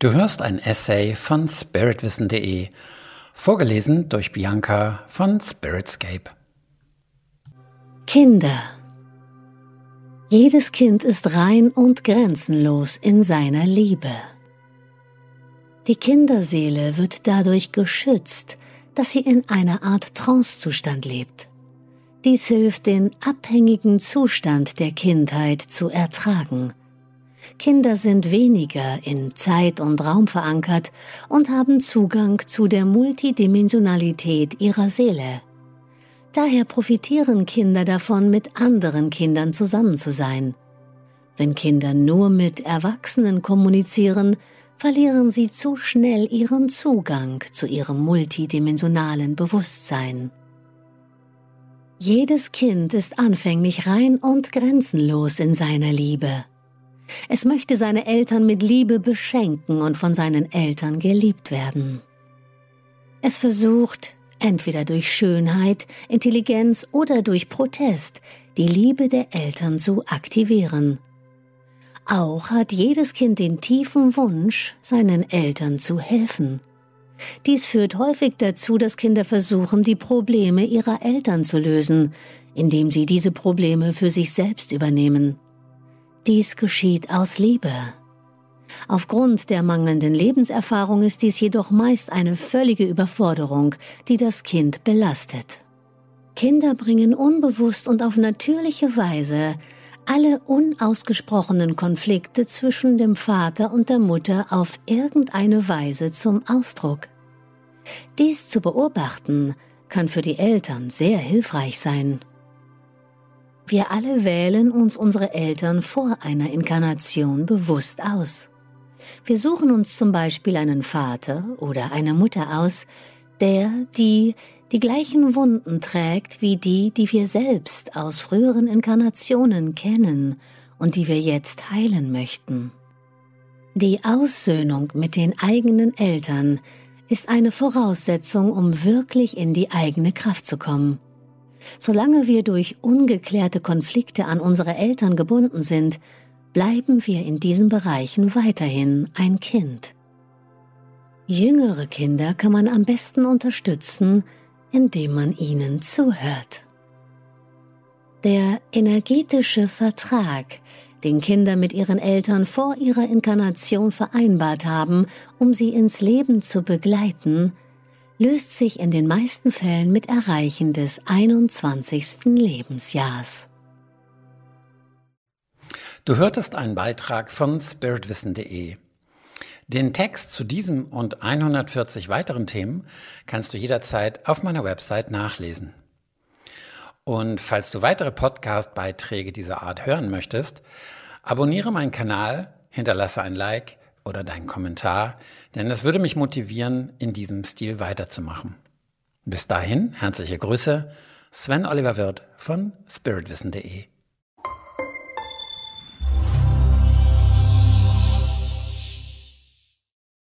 Du hörst ein Essay von spiritwissen.de, vorgelesen durch Bianca von Spiritscape. Kinder. Jedes Kind ist rein und grenzenlos in seiner Liebe. Die Kinderseele wird dadurch geschützt, dass sie in einer Art Trancezustand lebt. Dies hilft, den abhängigen Zustand der Kindheit zu ertragen. Kinder sind weniger in Zeit und Raum verankert und haben Zugang zu der Multidimensionalität ihrer Seele. Daher profitieren Kinder davon, mit anderen Kindern zusammen zu sein. Wenn Kinder nur mit Erwachsenen kommunizieren, verlieren sie zu schnell ihren Zugang zu ihrem multidimensionalen Bewusstsein. Jedes Kind ist anfänglich rein und grenzenlos in seiner Liebe. Es möchte seine Eltern mit Liebe beschenken und von seinen Eltern geliebt werden. Es versucht, entweder durch Schönheit, Intelligenz oder durch Protest, die Liebe der Eltern zu aktivieren. Auch hat jedes Kind den tiefen Wunsch, seinen Eltern zu helfen. Dies führt häufig dazu, dass Kinder versuchen, die Probleme ihrer Eltern zu lösen, indem sie diese Probleme für sich selbst übernehmen. Dies geschieht aus Liebe. Aufgrund der mangelnden Lebenserfahrung ist dies jedoch meist eine völlige Überforderung, die das Kind belastet. Kinder bringen unbewusst und auf natürliche Weise alle unausgesprochenen Konflikte zwischen dem Vater und der Mutter auf irgendeine Weise zum Ausdruck. Dies zu beobachten kann für die Eltern sehr hilfreich sein. Wir alle wählen uns unsere Eltern vor einer Inkarnation bewusst aus. Wir suchen uns zum Beispiel einen Vater oder eine Mutter aus, der, die die gleichen Wunden trägt wie die, die wir selbst aus früheren Inkarnationen kennen und die wir jetzt heilen möchten. Die Aussöhnung mit den eigenen Eltern ist eine Voraussetzung, um wirklich in die eigene Kraft zu kommen. Solange wir durch ungeklärte Konflikte an unsere Eltern gebunden sind, bleiben wir in diesen Bereichen weiterhin ein Kind. Jüngere Kinder kann man am besten unterstützen, indem man ihnen zuhört. Der energetische Vertrag, den Kinder mit ihren Eltern vor ihrer Inkarnation vereinbart haben, um sie ins Leben zu begleiten, löst sich in den meisten Fällen mit Erreichen des 21. Lebensjahrs. Du hörtest einen Beitrag von spiritwissen.de. Den Text zu diesem und 140 weiteren Themen kannst du jederzeit auf meiner Website nachlesen. Und falls du weitere Podcast-Beiträge dieser Art hören möchtest, abonniere meinen Kanal, hinterlasse ein Like oder deinen Kommentar, denn es würde mich motivieren, in diesem Stil weiterzumachen. Bis dahin, herzliche Grüße, Sven Oliver Wirth von spiritwissen.de.